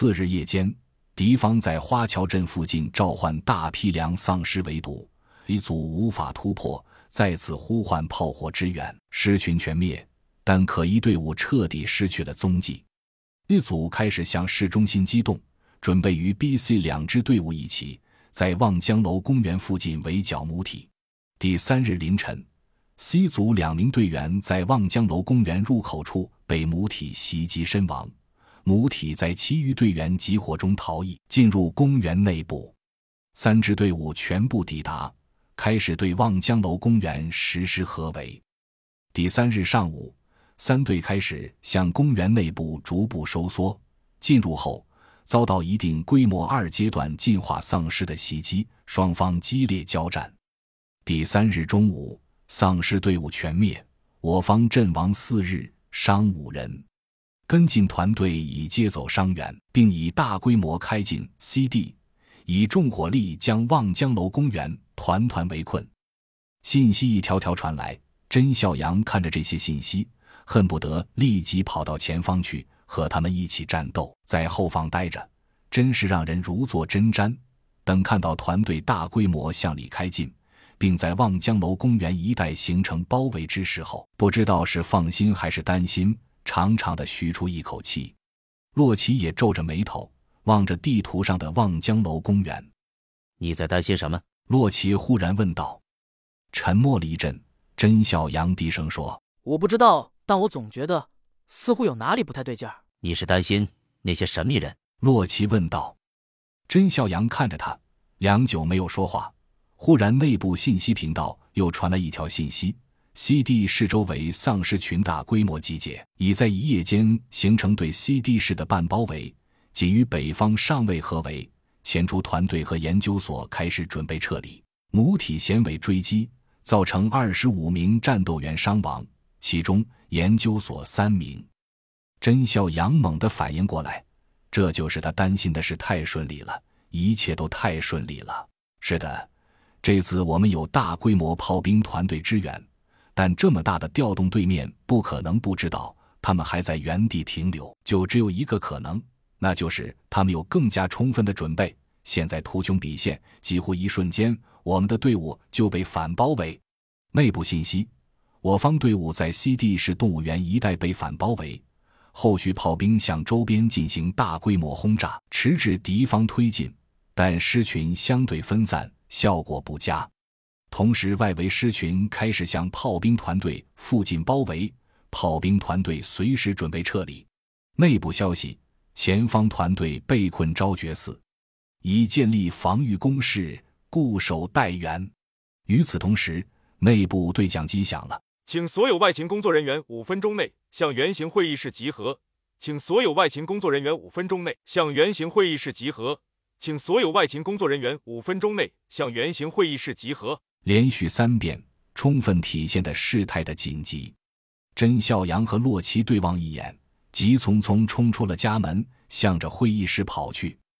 次日夜间，敌方在花桥镇附近召唤大批粮丧尸围堵，一组无法突破，再次呼唤炮火支援，狮群全灭，但可疑队伍彻底失去了踪迹。一组开始向市中心机动，准备与 B、C 两支队伍一起在望江楼公园附近围剿母体。第三日凌晨，C 组两名队员在望江楼公园入口处被母体袭击身亡，母体在其余队员集火中逃逸，进入公园内部。三支队伍全部抵达，开始对望江楼公园实施合围。第三日上午。三队开始向公园内部逐步收缩，进入后遭到一定规模二阶段进化丧尸的袭击，双方激烈交战。第三日中午，丧尸队伍全灭，我方阵亡四日，伤五人。跟进团队已接走伤员，并以大规模开进 C、D，以重火力将望江楼公园团团围困。信息一条条传来，甄孝阳看着这些信息。恨不得立即跑到前方去和他们一起战斗，在后方待着，真是让人如坐针毡。等看到团队大规模向里开进，并在望江楼公园一带形成包围之时候，不知道是放心还是担心，长长的吁出一口气。洛奇也皱着眉头望着地图上的望江楼公园：“你在担心什么？”洛奇忽然问道。沉默了一阵，甄小阳低声说：“我不知道。”但我总觉得似乎有哪里不太对劲儿。你是担心那些神秘人？洛奇问道。甄小阳看着他，良久没有说话。忽然，内部信息频道又传来一条信息：CD 市周围丧尸群大规模集结，已在一夜间形成对 CD 市的半包围，仅与北方尚未合围。前出团队和研究所开始准备撤离。母体衔尾追击，造成二十五名战斗员伤亡，其中。研究所三名，真孝阳猛地反应过来，这就是他担心的事太顺利了，一切都太顺利了。是的，这次我们有大规模炮兵团队支援，但这么大的调动，对面不可能不知道他们还在原地停留。就只有一个可能，那就是他们有更加充分的准备。现在图穷匕现，几乎一瞬间，我们的队伍就被反包围。内部信息。我方队伍在 CD 市动物园一带被反包围，后续炮兵向周边进行大规模轰炸，迟滞敌方推进，但狮群相对分散，效果不佳。同时，外围狮群开始向炮兵团队附近包围，炮兵团队随时准备撤离。内部消息：前方团队被困昭觉寺，已建立防御工事，固守待援。与此同时，内部对讲机响了。请所有外勤工作人员五分钟内向圆形会议室集合。请所有外勤工作人员五分钟内向圆形会议室集合。请所有外勤工作人员五分钟内向圆形会议室集合。连续三遍，充分体现的事态的紧急。甄孝阳和洛奇对望一眼，急匆匆冲出了家门，向着会议室跑去。